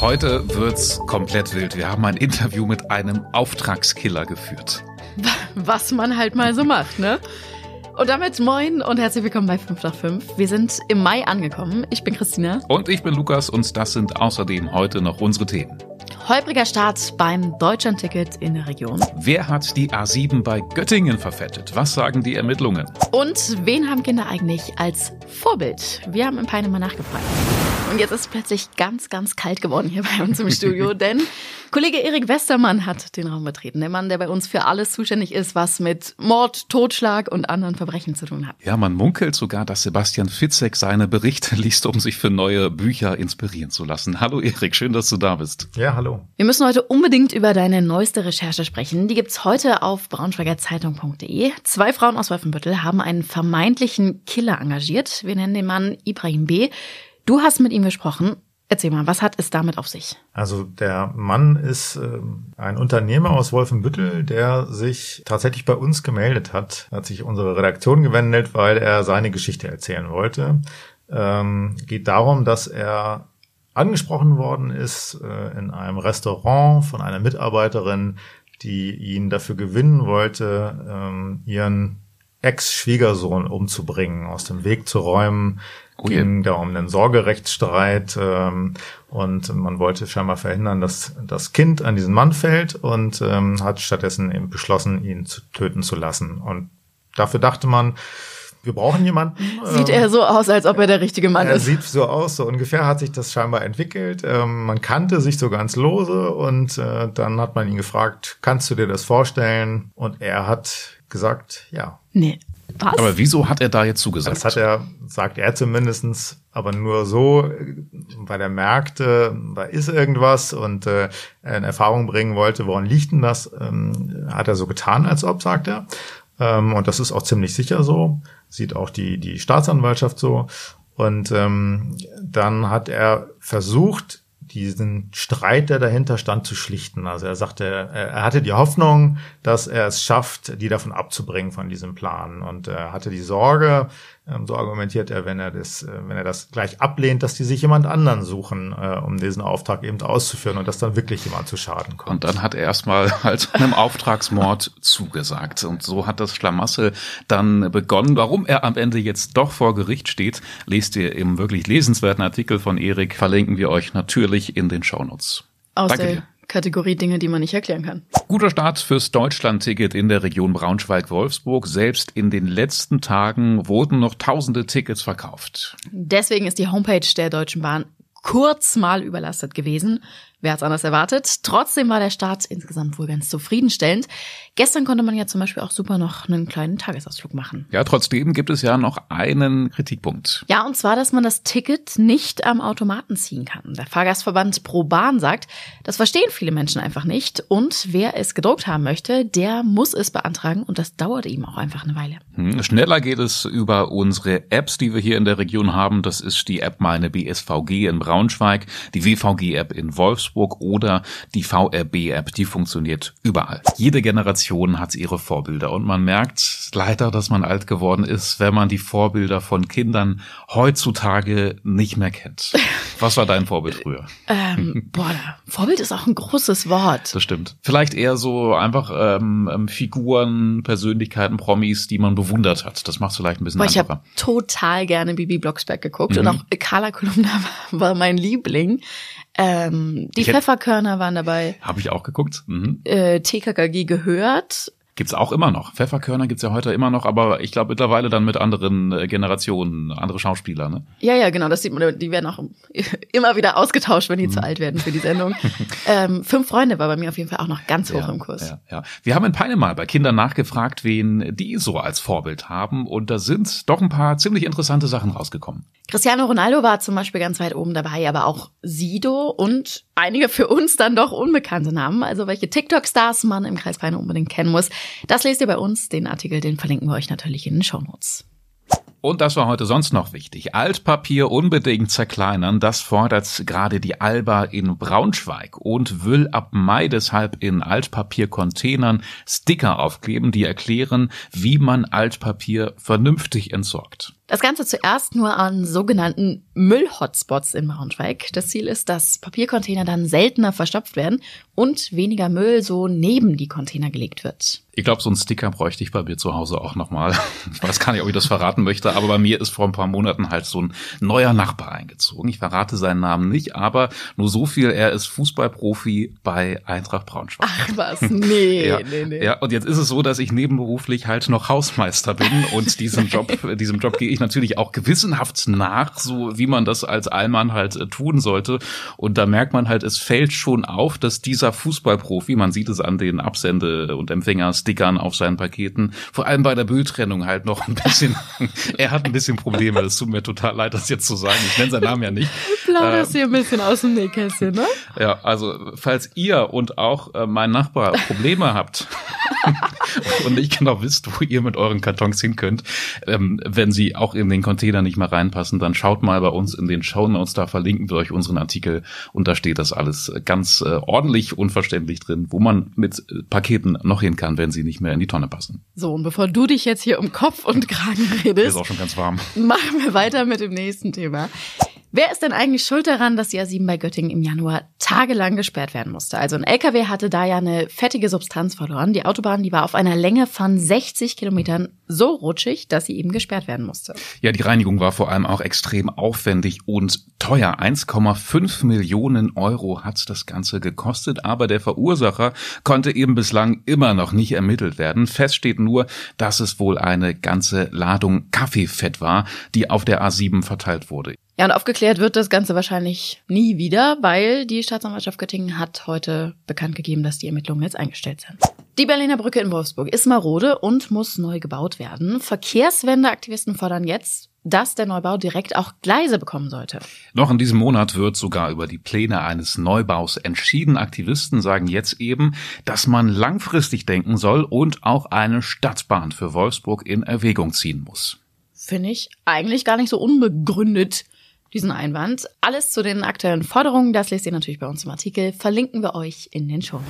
Heute wird's komplett wild. Wir haben ein Interview mit einem Auftragskiller geführt. Was man halt mal so macht, ne? Und damit moin und herzlich willkommen bei 5 nach 5. Wir sind im Mai angekommen. Ich bin Christina. Und ich bin Lukas und das sind außerdem heute noch unsere Themen. Holpriger Start beim Deutschlandticket in der Region. Wer hat die A7 bei Göttingen verfettet? Was sagen die Ermittlungen? Und wen haben Kinder eigentlich als Vorbild? Wir haben im Peine mal nachgefragt. Und jetzt ist es plötzlich ganz, ganz kalt geworden hier bei uns im Studio, denn Kollege Erik Westermann hat den Raum betreten. Der Mann, der bei uns für alles zuständig ist, was mit Mord, Totschlag und anderen Verbrechen zu tun hat. Ja, man munkelt sogar, dass Sebastian Fitzek seine Berichte liest, um sich für neue Bücher inspirieren zu lassen. Hallo Erik, schön, dass du da bist. Ja, hallo. Wir müssen heute unbedingt über deine neueste Recherche sprechen. Die gibt's heute auf braunschweigerzeitung.de. Zwei Frauen aus Wolfenbüttel haben einen vermeintlichen Killer engagiert. Wir nennen den Mann Ibrahim B. Du hast mit ihm gesprochen. Erzähl mal, was hat es damit auf sich? Also der Mann ist äh, ein Unternehmer aus Wolfenbüttel, der sich tatsächlich bei uns gemeldet hat, hat sich unsere Redaktion gewendet, weil er seine Geschichte erzählen wollte. Ähm, geht darum, dass er angesprochen worden ist äh, in einem Restaurant von einer Mitarbeiterin, die ihn dafür gewinnen wollte, ähm, ihren Ex-Schwiegersohn umzubringen, aus dem Weg zu räumen, Oh ging da um einen Sorgerechtsstreit ähm, und man wollte scheinbar verhindern, dass das Kind an diesen Mann fällt und ähm, hat stattdessen eben beschlossen, ihn zu töten zu lassen. Und dafür dachte man, wir brauchen jemanden. Sieht er so aus, als ob er der richtige Mann er ist. Er sieht so aus, so ungefähr hat sich das scheinbar entwickelt. Ähm, man kannte sich so ganz lose und äh, dann hat man ihn gefragt, kannst du dir das vorstellen? Und er hat gesagt, ja. Nee. Was? Aber wieso hat er da jetzt zugesagt? Das hat er, sagt er zumindestens, aber nur so, weil er merkte, da ist irgendwas und äh, in Erfahrung bringen wollte, woran liegt denn das, ähm, hat er so getan, als ob, sagt er. Ähm, und das ist auch ziemlich sicher so, sieht auch die, die Staatsanwaltschaft so. Und ähm, dann hat er versucht, diesen Streit, der dahinter stand, zu schlichten. Also er sagte, er hatte die Hoffnung, dass er es schafft, die davon abzubringen von diesem Plan. Und er hatte die Sorge, ähm, so argumentiert er, wenn er das, äh, wenn er das gleich ablehnt, dass die sich jemand anderen suchen, äh, um diesen Auftrag eben auszuführen und dass dann wirklich jemand zu Schaden kommt. Und dann hat er erstmal halt einem Auftragsmord zugesagt. Und so hat das Schlamassel dann begonnen. Warum er am Ende jetzt doch vor Gericht steht, lest ihr im wirklich lesenswerten Artikel von Erik. Verlinken wir euch natürlich in den Shownotes. Aus Danke dir. Kategorie Dinge, die man nicht erklären kann. Guter Start fürs Deutschland-Ticket in der Region Braunschweig-Wolfsburg. Selbst in den letzten Tagen wurden noch tausende Tickets verkauft. Deswegen ist die Homepage der Deutschen Bahn kurz mal überlastet gewesen. Wer hat's anders erwartet? Trotzdem war der Start insgesamt wohl ganz zufriedenstellend. Gestern konnte man ja zum Beispiel auch super noch einen kleinen Tagesausflug machen. Ja, trotzdem gibt es ja noch einen Kritikpunkt. Ja, und zwar, dass man das Ticket nicht am Automaten ziehen kann. Der Fahrgastverband Pro Bahn sagt, das verstehen viele Menschen einfach nicht. Und wer es gedruckt haben möchte, der muss es beantragen und das dauert ihm auch einfach eine Weile. Hm, schneller geht es über unsere Apps, die wir hier in der Region haben. Das ist die App Meine BSVG in Braunschweig, die WVG-App in Wolfsburg Wolfsburg oder die VRB-App, die funktioniert überall. Jede Generation hat ihre Vorbilder und man merkt leider, dass man alt geworden ist, wenn man die Vorbilder von Kindern heutzutage nicht mehr kennt. Was war dein Vorbild früher? ähm, boah, Vorbild ist auch ein großes Wort. Das stimmt. Vielleicht eher so einfach ähm, ähm Figuren, Persönlichkeiten, Promis, die man bewundert hat. Das macht es vielleicht ein bisschen boah, einfacher. Ich habe total gerne Bibi Blocksberg geguckt mhm. und auch Carla Kolumna war mein Liebling. Ähm, die Pfefferkörner waren dabei. Habe ich auch geguckt. Mhm. Äh, TKKG gehört. Gibt's auch immer noch. Pfefferkörner gibt's ja heute immer noch, aber ich glaube mittlerweile dann mit anderen äh, Generationen, andere Schauspieler, ne? Ja, ja, genau. Das sieht man, die werden auch immer wieder ausgetauscht, wenn die mhm. zu alt werden für die Sendung. ähm, Fünf Freunde war bei mir auf jeden Fall auch noch ganz hoch ja, im Kurs. Ja, ja. Wir haben in Peine mal bei Kindern nachgefragt, wen die so als Vorbild haben und da sind doch ein paar ziemlich interessante Sachen rausgekommen. Cristiano Ronaldo war zum Beispiel ganz weit oben dabei, aber auch Sido und einige für uns dann doch unbekannte Namen, also welche TikTok-Stars man im Kreis Peine unbedingt kennen muss. Das lest ihr bei uns. Den Artikel, den verlinken wir euch natürlich in den Shownotes. Und das war heute sonst noch wichtig. Altpapier unbedingt zerkleinern, das fordert gerade die Alba in Braunschweig und will ab Mai deshalb in Altpapiercontainern Sticker aufkleben, die erklären, wie man Altpapier vernünftig entsorgt. Das Ganze zuerst nur an sogenannten Müll-Hotspots in Braunschweig. Das Ziel ist, dass Papiercontainer dann seltener verstopft werden und weniger Müll so neben die Container gelegt wird. Ich glaube, so ein Sticker bräuchte ich bei mir zu Hause auch nochmal. Ich weiß gar nicht, ob ich das verraten möchte, aber bei mir ist vor ein paar Monaten halt so ein neuer Nachbar eingezogen. Ich verrate seinen Namen nicht, aber nur so viel, er ist Fußballprofi bei Eintracht Braunschweig. Ach was, nee, ja, nee, nee. Ja, und jetzt ist es so, dass ich nebenberuflich halt noch Hausmeister bin und diesen Job, diesem Job gehe ich natürlich auch gewissenhaft nach, so wie man das als Allmann halt äh, tun sollte. Und da merkt man halt, es fällt schon auf, dass dieser Fußballprofi, man sieht es an den Absende- und Empfänger Stickern auf seinen Paketen. Vor allem bei der Mülltrennung halt noch ein bisschen, er hat ein bisschen Probleme. Es tut mir total leid, das jetzt zu sagen. Ich nenne seinen Namen ja nicht. Plauderst ähm, hier ein bisschen aus dem Nähkästchen, ne? Ja, also falls ihr und auch äh, mein Nachbar Probleme habt und nicht genau wisst, wo ihr mit euren Kartons hin könnt, ähm, wenn sie auch in den Container nicht mehr reinpassen, dann schaut mal bei uns in den Show Notes, da verlinken wir euch unseren Artikel und da steht das alles ganz äh, ordentlich unverständlich drin, wo man mit äh, Paketen noch hin kann, wenn sie sie nicht mehr in die Tonne passen. So, und bevor du dich jetzt hier um Kopf und Kragen redest, ist auch schon ganz warm. Machen wir weiter mit dem nächsten Thema. Wer ist denn eigentlich schuld daran, dass die A7 bei Göttingen im Januar tagelang gesperrt werden musste? Also ein LKW hatte da ja eine fettige Substanz verloren. Die Autobahn, die war auf einer Länge von 60 Kilometern so rutschig, dass sie eben gesperrt werden musste. Ja, die Reinigung war vor allem auch extrem aufwendig und teuer. 1,5 Millionen Euro hat das Ganze gekostet, aber der Verursacher konnte eben bislang immer noch nicht ermittelt werden. Fest steht nur, dass es wohl eine ganze Ladung Kaffeefett war, die auf der A7 verteilt wurde. Ja, und aufgeklärt wird das Ganze wahrscheinlich nie wieder, weil die Staatsanwaltschaft Göttingen hat heute bekannt gegeben, dass die Ermittlungen jetzt eingestellt sind. Die Berliner Brücke in Wolfsburg ist marode und muss neu gebaut werden. Verkehrswendeaktivisten fordern jetzt, dass der Neubau direkt auch Gleise bekommen sollte. Noch in diesem Monat wird sogar über die Pläne eines Neubaus entschieden. Aktivisten sagen jetzt eben, dass man langfristig denken soll und auch eine Stadtbahn für Wolfsburg in Erwägung ziehen muss. Finde ich eigentlich gar nicht so unbegründet diesen Einwand. Alles zu den aktuellen Forderungen, das lest ihr natürlich bei uns im Artikel, verlinken wir euch in den Show.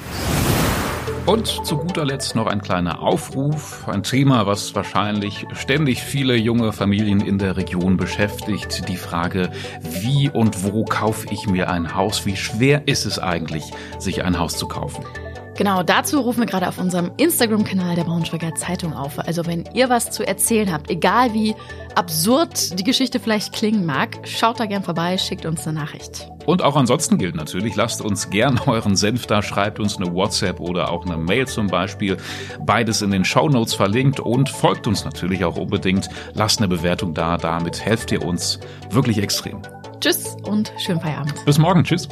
Und zu guter Letzt noch ein kleiner Aufruf, ein Thema, was wahrscheinlich ständig viele junge Familien in der Region beschäftigt. Die Frage, wie und wo kaufe ich mir ein Haus? Wie schwer ist es eigentlich, sich ein Haus zu kaufen? Genau, dazu rufen wir gerade auf unserem Instagram-Kanal der Braunschweiger Zeitung auf. Also wenn ihr was zu erzählen habt, egal wie absurd die Geschichte vielleicht klingen mag, schaut da gern vorbei, schickt uns eine Nachricht. Und auch ansonsten gilt natürlich, lasst uns gern euren Senf da, schreibt uns eine WhatsApp oder auch eine Mail zum Beispiel. Beides in den Show Notes verlinkt und folgt uns natürlich auch unbedingt. Lasst eine Bewertung da, damit helft ihr uns wirklich extrem. Tschüss und schönen Feierabend. Bis morgen, tschüss.